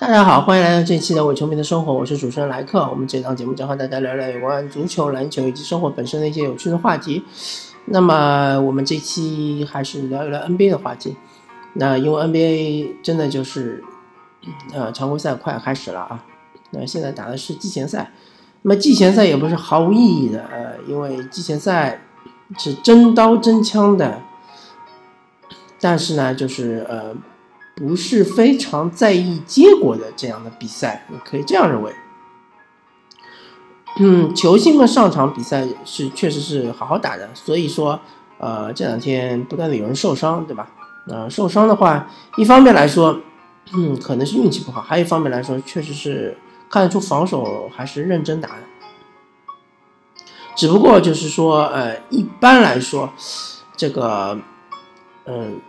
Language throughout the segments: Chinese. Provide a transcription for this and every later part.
大家好，欢迎来到这一期的伪球迷的生活，我是主持人莱克。我们这档节目将和大家聊聊有关足球、篮球以及生活本身的一些有趣的话题。那么我们这期还是聊一聊 NBA 的话题。那因为 NBA 真的就是呃常规赛快要开始了啊，那现在打的是季前赛。那么季前赛也不是毫无意义的，呃，因为季前赛是真刀真枪的，但是呢，就是呃。不是非常在意结果的这样的比赛，你可以这样认为。嗯，球星们上场比赛是确实是好好打的，所以说，呃，这两天不断的有人受伤，对吧？呃，受伤的话，一方面来说，嗯，可能是运气不好；，还有一方面来说，确实是看得出防守还是认真打的。只不过就是说，呃，一般来说，这个，嗯。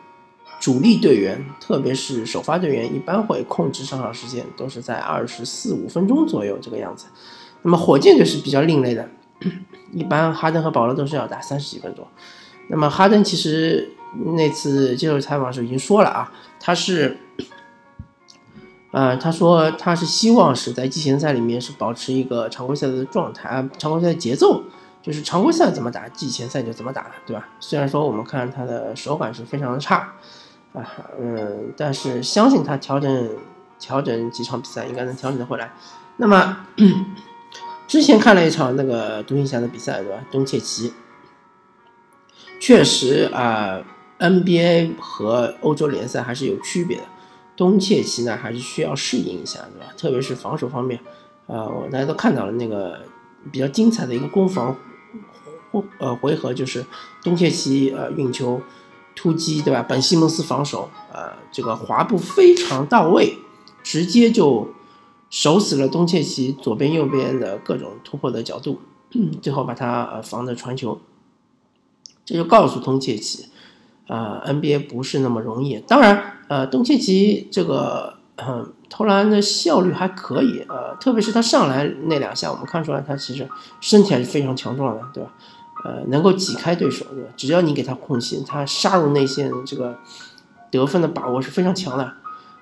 主力队员，特别是首发队员，一般会控制上场时间，都是在二十四五分钟左右这个样子。那么火箭队是比较另类的，一般哈登和保罗都是要打三十几分钟。那么哈登其实那次接受采访的时候已经说了啊，他是，呃，他说他是希望是在季前赛里面是保持一个常规赛的状态，常规赛的节奏，就是常规赛怎么打，季前赛就怎么打，对吧？虽然说我们看他的手感是非常的差。啊，嗯，但是相信他调整调整几场比赛应该能调整的回来。那么之前看了一场那个独行侠的比赛，对吧？东契奇确实啊，NBA 和欧洲联赛还是有区别的。东契奇呢，还是需要适应一下，对吧？特别是防守方面，啊，大家都看到了那个比较精彩的一个攻防呃回合，就是东契奇呃运球。突击对吧？本西蒙斯防守，呃，这个滑步非常到位，直接就守死了东契奇左边右边的各种突破的角度，最后把他呃防的传球。这就告诉东契奇，啊，NBA 不是那么容易。当然，呃，东契奇这个嗯投篮的效率还可以，呃，特别是他上来那两下，我们看出来他其实身体还是非常强壮的，对吧？呃，能够挤开对手，对吧？只要你给他空隙，他杀入内线，这个得分的把握是非常强的。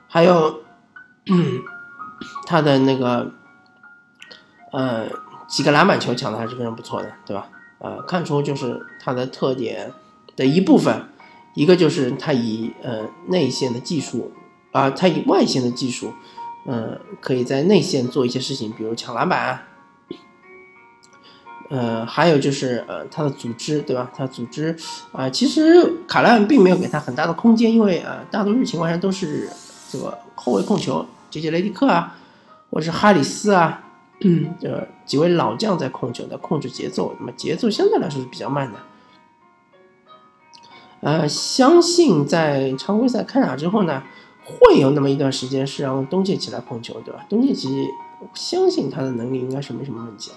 还有 他的那个呃几个篮板球抢的还是非常不错的，对吧？呃，看出就是他的特点的一部分。一个就是他以呃内线的技术啊，他以外线的技术，嗯，可以在内线做一些事情，比如抢篮板。啊呃，还有就是呃，他的组织，对吧？他组织啊，其实卡莱恩并没有给他很大的空间，因为呃，大多数情况下都是这个后卫控球，杰杰雷迪克啊，或者是哈里斯啊，嗯这几位老将在控球，在控制节奏，那么节奏相对来说是比较慢的。呃，相信在常规赛开打之后呢，会有那么一段时间是让东契奇来控球，对吧？东契奇相信他的能力应该是没什么问题。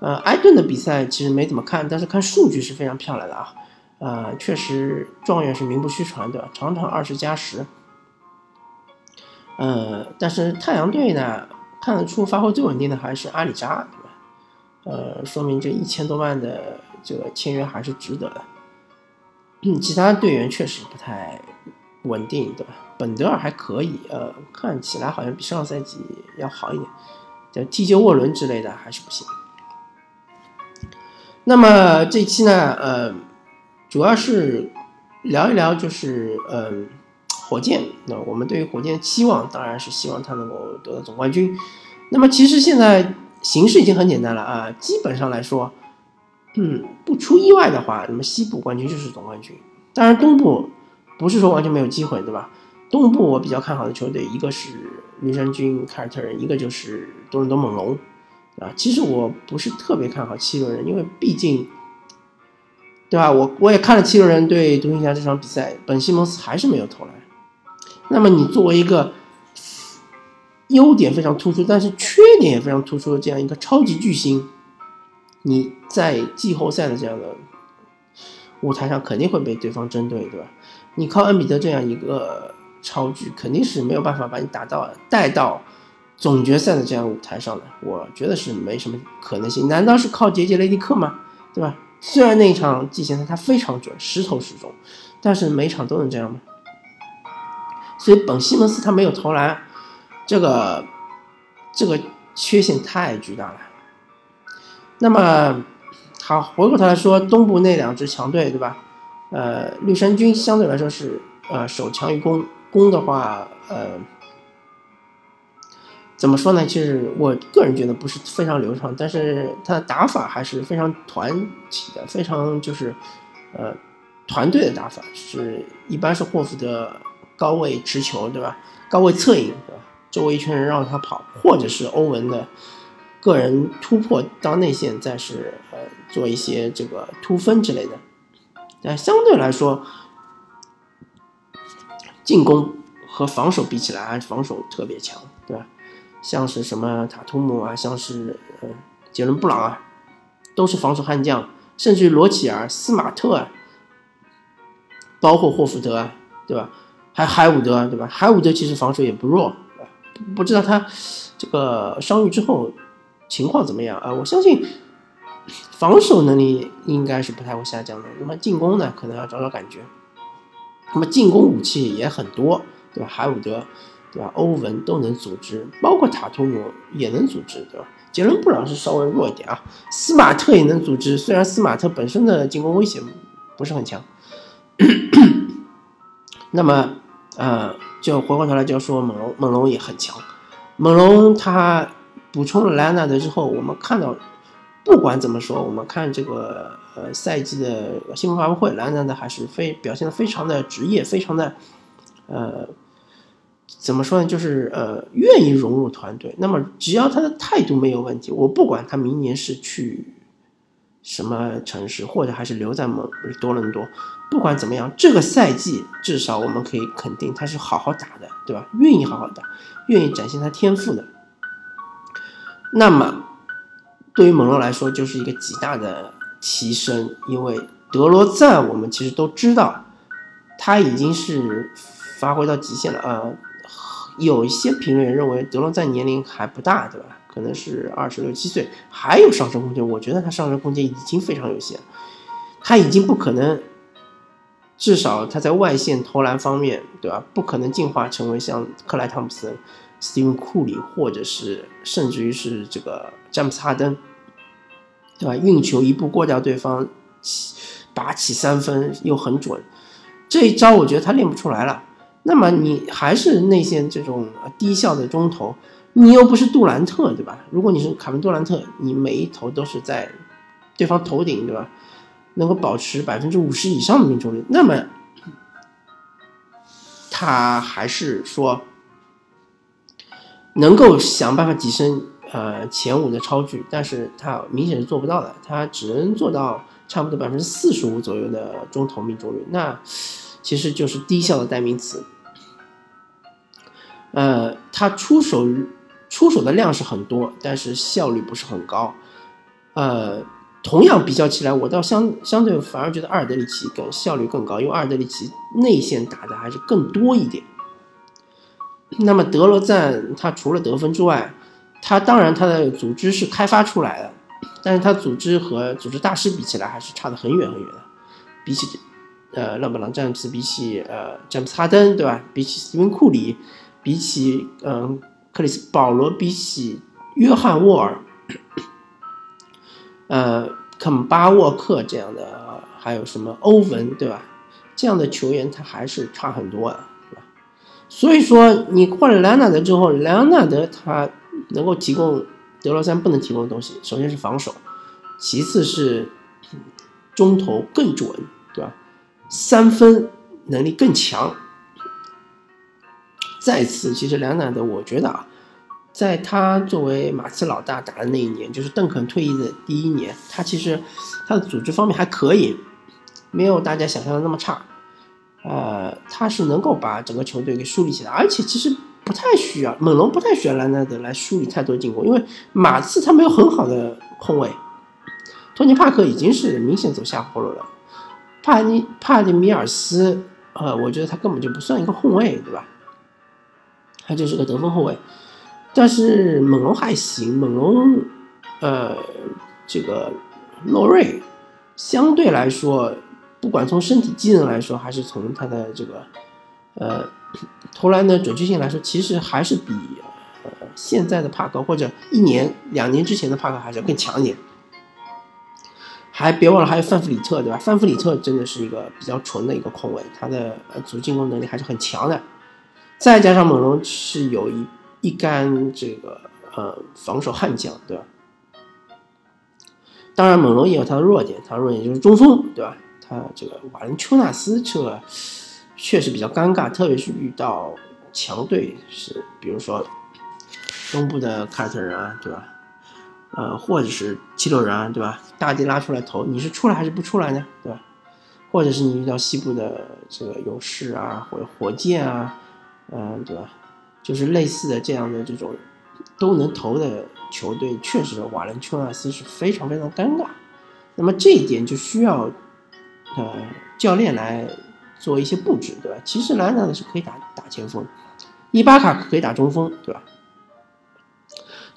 呃，埃顿的比赛其实没怎么看，但是看数据是非常漂亮的啊。呃，确实状元是名不虚传的，场场二十加十。呃，但是太阳队呢，看得出发挥最稳定的还是阿里扎，对吧？呃，说明这一千多万的这个签约还是值得的。其他队员确实不太稳定，对吧？本德尔还可以，呃，看起来好像比上赛季要好一点。叫 TJ 沃伦之类的还是不行。那么这期呢，呃，主要是聊一聊，就是嗯，火箭。那我们对于火箭的期望，当然是希望他能够得到总冠军。那么其实现在形势已经很简单了啊，基本上来说，嗯，不出意外的话，那么西部冠军就是总冠军。当然东部不是说完全没有机会，对吧？东部我比较看好的球队，一个是绿衫军凯尔特人，一个就是多伦多猛龙。啊，其实我不是特别看好七六人，因为毕竟，对吧？我我也看了七六人对独行侠这场比赛，本西蒙斯还是没有投篮。那么你作为一个优点非常突出，但是缺点也非常突出的这样一个超级巨星，你在季后赛的这样的舞台上肯定会被对方针对，对吧？你靠恩比德这样一个超巨，肯定是没有办法把你打到带到。总决赛的这样舞台上呢，我觉得是没什么可能性。难道是靠杰杰雷迪克吗？对吧？虽然那一场季前赛他非常准，十投十中，但是每场都能这样吗？所以本西蒙斯他没有投篮，这个这个缺陷太巨大了。那么好，回过头来说，东部那两支强队，对吧？呃，绿衫军相对来说是呃守强于攻，攻的话，呃。怎么说呢？其实我个人觉得不是非常流畅，但是他的打法还是非常团体的，非常就是，呃，团队的打法是一般是霍福德高位持球，对吧？高位策应，对吧？周围一圈人让他跑，或者是欧文的个人突破到内线，再是呃做一些这个突分之类的。但相对来说，进攻和防守比起来，还是防守特别强，对吧？像是什么塔图姆啊，像是呃杰伦布朗啊，都是防守悍将，甚至罗齐尔、斯马特啊，包括霍福德啊，对吧？还海伍德，对吧？海伍德其实防守也不弱，不知道他这个伤愈之后情况怎么样啊？我相信防守能力应该是不太会下降的。那么进攻呢，可能要找找感觉。那么进攻武器也很多，对吧？海伍德。对吧？欧文都能组织，包括塔图姆也能组织，对吧？杰伦布朗是稍微弱一点啊，斯马特也能组织，虽然斯马特本身的进攻威胁不是很强。那么，呃，就回过头来就说猛龙，猛龙也很强。猛龙他补充了莱昂纳德之后，我们看到，不管怎么说，我们看这个呃赛季的新闻发布会，莱昂纳德还是非表现的非常的职业，非常的呃。怎么说呢？就是呃，愿意融入团队。那么，只要他的态度没有问题，我不管他明年是去什么城市，或者还是留在蒙多伦多，不管怎么样，这个赛季至少我们可以肯定他是好好打的，对吧？愿意好好打，愿意展现他天赋的。那么，对于猛龙来说，就是一个极大的提升，因为德罗赞，我们其实都知道，他已经是发挥到极限了啊。有一些评论员认为德罗赞年龄还不大，对吧？可能是二十六七岁，还有上升空间。我觉得他上升空间已经非常有限，他已经不可能，至少他在外线投篮方面，对吧？不可能进化成为像克莱汤普森、斯蒂芬库里，或者是甚至于是这个詹姆斯哈登，对吧？运球一步过掉对方，拔起三分又很准，这一招我觉得他练不出来了。那么你还是内线这种低效的中投，你又不是杜兰特，对吧？如果你是卡文杜兰特，你每一投都是在对方头顶，对吧？能够保持百分之五十以上的命中率，那么他还是说能够想办法跻身呃前五的超距，但是他明显是做不到的，他只能做到差不多百分之四十五左右的中投命中率，那其实就是低效的代名词。呃，他出手出手的量是很多，但是效率不是很高。呃，同样比较起来，我倒相相对反而觉得阿尔德里奇更效率更高，因为阿尔德里奇内线打的还是更多一点。那么德罗赞他除了得分之外，他当然他的组织是开发出来的，但是他组织和组织大师比起来还是差得很远很远的。比起呃勒布朗詹姆斯，比起呃詹姆斯哈登，对吧？比起斯蒂芬库里。比起嗯，克里斯保罗，比起约翰沃尔，呃，肯巴沃克这样的，还有什么欧文，对吧？这样的球员他还是差很多啊，是吧？所以说你换了莱昂纳德之后，莱昂纳德他能够提供德罗赞不能提供的东西，首先是防守，其次是中投更准，对吧？三分能力更强。再次，其实莱纳德，我觉得啊，在他作为马刺老大打的那一年，就是邓肯退役的第一年，他其实他的组织方面还可以，没有大家想象的那么差。呃，他是能够把整个球队给梳理起来，而且其实不太需要猛龙不太需要莱纳德来梳理太多进攻，因为马刺他没有很好的控卫，托尼帕克已经是明显走下坡路了，帕尼帕蒂米尔斯，呃，我觉得他根本就不算一个后卫，对吧？他就是个得分后卫，但是猛龙还行，猛龙，呃，这个洛瑞相对来说，不管从身体机能来说，还是从他的这个呃投篮的准确性来说，其实还是比现在的帕克或者一年两年之前的帕克还是要更强一点。还别忘了还有范弗里特，对吧？范弗里特真的是一个比较纯的一个控卫，他的呃组织进攻能力还是很强的。再加上猛龙是有一一杆这个呃防守悍将，对吧？当然猛龙也有他的弱点，他弱点就是中锋，对吧？他这个瓦伦丘纳斯这个确实比较尴尬，特别是遇到强队，是比如说东部的凯尔特人啊，对吧？呃，或者是七六人啊，对吧？大帝拉出来投，你是出来还是不出来呢？对吧？或者是你遇到西部的这个勇士啊，或者火箭啊，嗯，对吧？就是类似的这样的这种都能投的球队，确实瓦伦丘纳斯是非常非常尴尬。那么这一点就需要呃教练来做一些布置，对吧？其实兰纳是可以打打前锋，伊巴卡可以打中锋，对吧？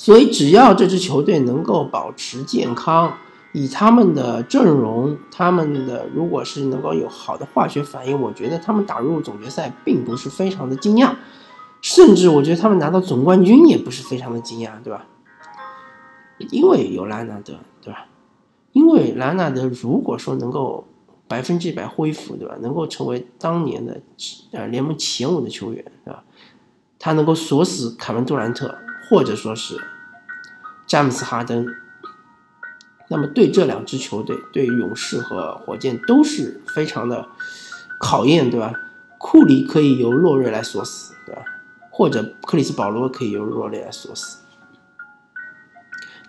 所以，只要这支球队能够保持健康，以他们的阵容，他们的如果是能够有好的化学反应，我觉得他们打入总决赛并不是非常的惊讶，甚至我觉得他们拿到总冠军也不是非常的惊讶，对吧？因为有莱纳德，对吧？因为莱纳德如果说能够百分之百恢复，对吧？能够成为当年的呃联盟前五的球员，对吧？他能够锁死凯文杜兰特。或者说是詹姆斯哈登，那么对这两支球队，对勇士和火箭都是非常的考验，对吧？库里可以由洛瑞来锁死，对吧？或者克里斯保罗可以由洛瑞来锁死，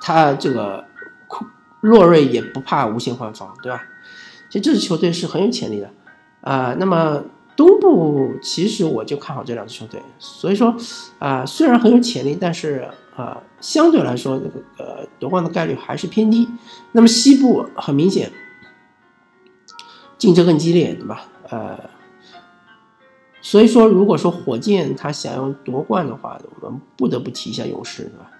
他这个库洛瑞也不怕无限换防，对吧？其实这支球队是很有潜力的啊。那么。东部其实我就看好这两支球队，所以说，啊，虽然很有潜力，但是啊，相对来说，这个呃夺冠的概率还是偏低。那么西部很明显，竞争更激烈，对吧？呃，所以说，如果说火箭他想要夺冠的话，我们不得不提一下勇士，对吧？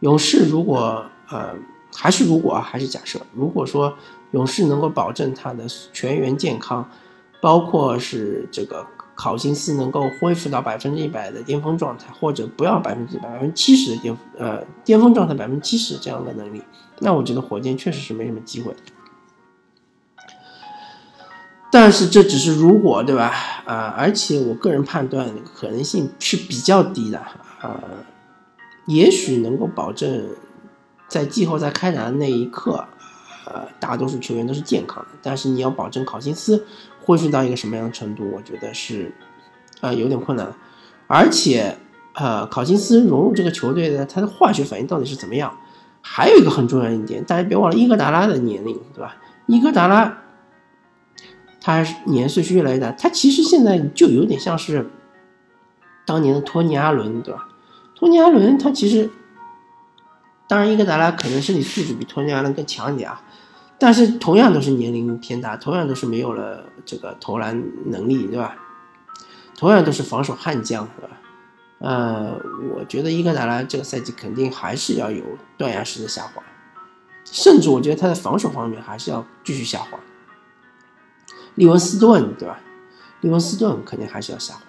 勇士如果呃还是如果啊，还是假设，如果说勇士能够保证他的全员健康。包括是这个考辛斯能够恢复到百分之一百的巅峰状态，或者不要百分之百分之七十的巅呃巅峰状态百分之七十这样的能力，那我觉得火箭确实是没什么机会。但是这只是如果对吧？啊，而且我个人判断可能性是比较低的啊，也许能够保证在季后赛开打的那一刻。呃，大多数球员都是健康的，但是你要保证考辛斯恢复到一个什么样的程度，我觉得是，呃，有点困难。而且，呃，考辛斯融入这个球队的他的化学反应到底是怎么样？还有一个很重要一点，大家别忘了伊戈达拉的年龄，对吧？伊戈达拉，他年岁是越来越大，他其实现在就有点像是当年的托尼阿伦，对吧？托尼阿伦他其实，当然伊戈达拉可能身体素质比托尼阿伦更强一点啊。但是同样都是年龄偏大，同样都是没有了这个投篮能力，对吧？同样都是防守悍将，对吧？呃，我觉得伊戈达拉这个赛季肯定还是要有断崖式的下滑，甚至我觉得他在防守方面还是要继续下滑。利文斯顿，对吧？利文斯顿肯定还是要下滑。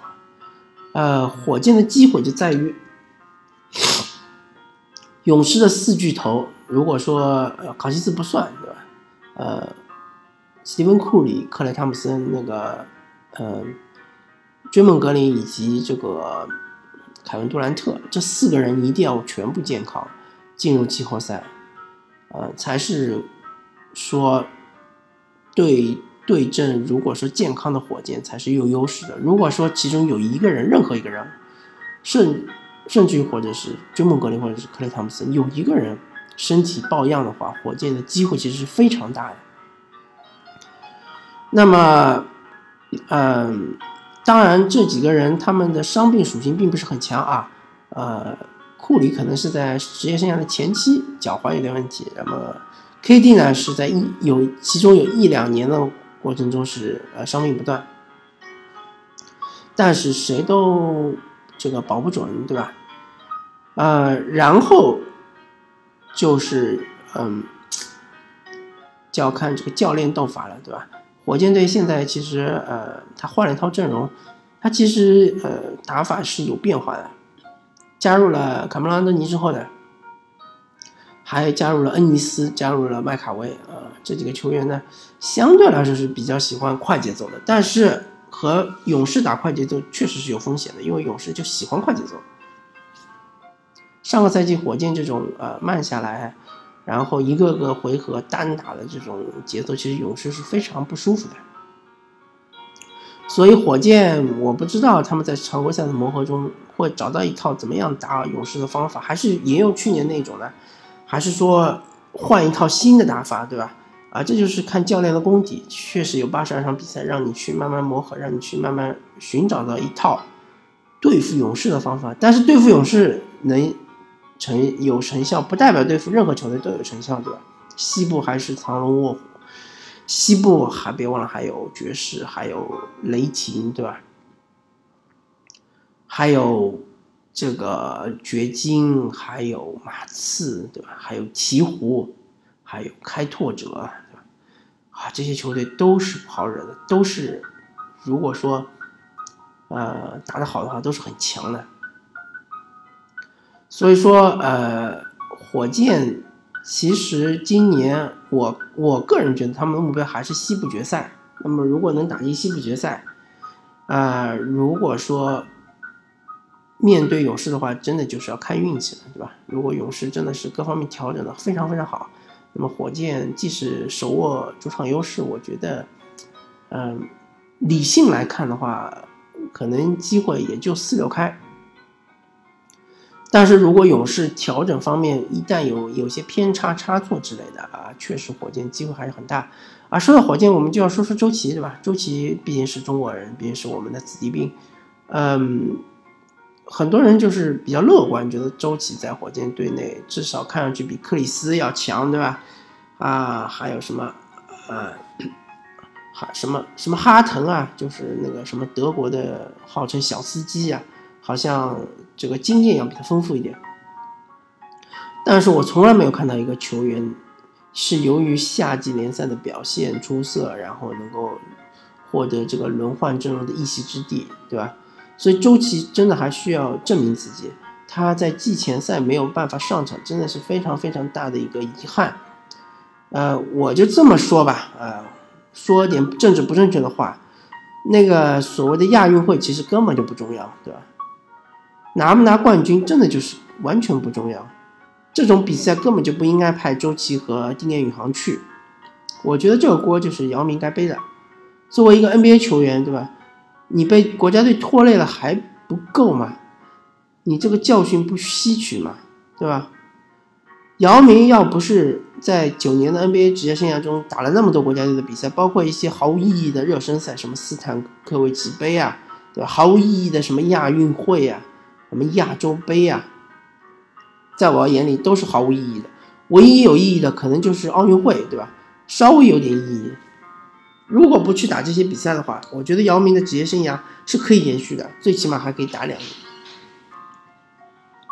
呃，火箭的机会就在于勇士的四巨头，如果说呃考辛斯不算，对吧？呃，斯蒂芬·库里、克莱·汤普森、那个，呃，追梦格林以及这个凯文·杜兰特这四个人一定要全部健康进入季后赛，呃，才是说对对阵。如果说健康的火箭才是有优势的。如果说其中有一个人，任何一个人，甚甚至于或者是追梦格林或者是克莱·汤普森有一个人。身体抱恙的话，火箭的机会其实是非常大的。那么，嗯，当然这几个人他们的伤病属性并不是很强啊。呃，库里可能是在职业生涯的前期脚踝有点问题，那么 KD 呢是在一有其中有一两年的过程中是呃伤病不断，但是谁都这个保不准，对吧？呃，然后。就是，嗯，就要看这个教练斗法了，对吧？火箭队现在其实，呃，他换了一套阵容，他其实，呃，打法是有变化的。加入了卡梅隆·安东尼之后呢，还加入了恩尼斯，加入了麦卡威啊，这几个球员呢，相对来说是比较喜欢快节奏的。但是和勇士打快节奏确实是有风险的，因为勇士就喜欢快节奏。上个赛季火箭这种呃慢下来，然后一个个回合单打的这种节奏，其实勇士是非常不舒服的。所以火箭我不知道他们在常规赛的磨合中会找到一套怎么样打勇士的方法，还是沿用去年那种呢？还是说换一套新的打法，对吧？啊，这就是看教练的功底。确实有八十二场比赛让你去慢慢磨合，让你去慢慢寻找到一套对付勇士的方法。但是对付勇士能。成有成效，不代表对付任何球队都有成效，对吧？西部还是藏龙卧虎，西部还别忘了还有爵士，还有雷霆，对吧？还有这个掘金，还有马刺，对吧？还有鹈鹕，还有开拓者，对吧？啊，这些球队都是不好惹的，都是如果说呃打得好的话，都是很强的。所以说，呃，火箭其实今年我我个人觉得他们的目标还是西部决赛。那么如果能打进西部决赛，啊，如果说面对勇士的话，真的就是要看运气了，对吧？如果勇士真的是各方面调整的非常非常好，那么火箭即使手握主场优势，我觉得，嗯，理性来看的话，可能机会也就四六开。但是如果勇士调整方面一旦有有些偏差差错之类的啊，确实火箭机会还是很大啊。说到火箭，我们就要说说周琦，对吧？周琦毕竟是中国人，毕竟是我们的子弟兵，嗯，很多人就是比较乐观，觉得周琦在火箭队内至少看上去比克里斯要强，对吧？啊，还有什么啊，还什么什么哈腾啊，就是那个什么德国的号称小司机啊。好像这个经验要比他丰富一点，但是我从来没有看到一个球员是由于夏季联赛的表现出色，然后能够获得这个轮换阵容的一席之地，对吧？所以周琦真的还需要证明自己，他在季前赛没有办法上场，真的是非常非常大的一个遗憾。呃，我就这么说吧，呃，说点政治不正确的话，那个所谓的亚运会其实根本就不重要，对吧？拿不拿冠军真的就是完全不重要，这种比赛根本就不应该派周琦和丁彦雨航去。我觉得这个锅就是姚明该背的。作为一个 NBA 球员，对吧？你被国家队拖累了还不够吗？你这个教训不吸取吗？对吧？姚明要不是在九年的 NBA 职业生涯中打了那么多国家队的比赛，包括一些毫无意义的热身赛，什么斯坦科维奇杯啊，对吧？毫无意义的什么亚运会啊。什么亚洲杯啊，在我眼里都是毫无意义的。唯一有意义的可能就是奥运会，对吧？稍微有点意义。如果不去打这些比赛的话，我觉得姚明的职业生涯是可以延续的，最起码还可以打两年。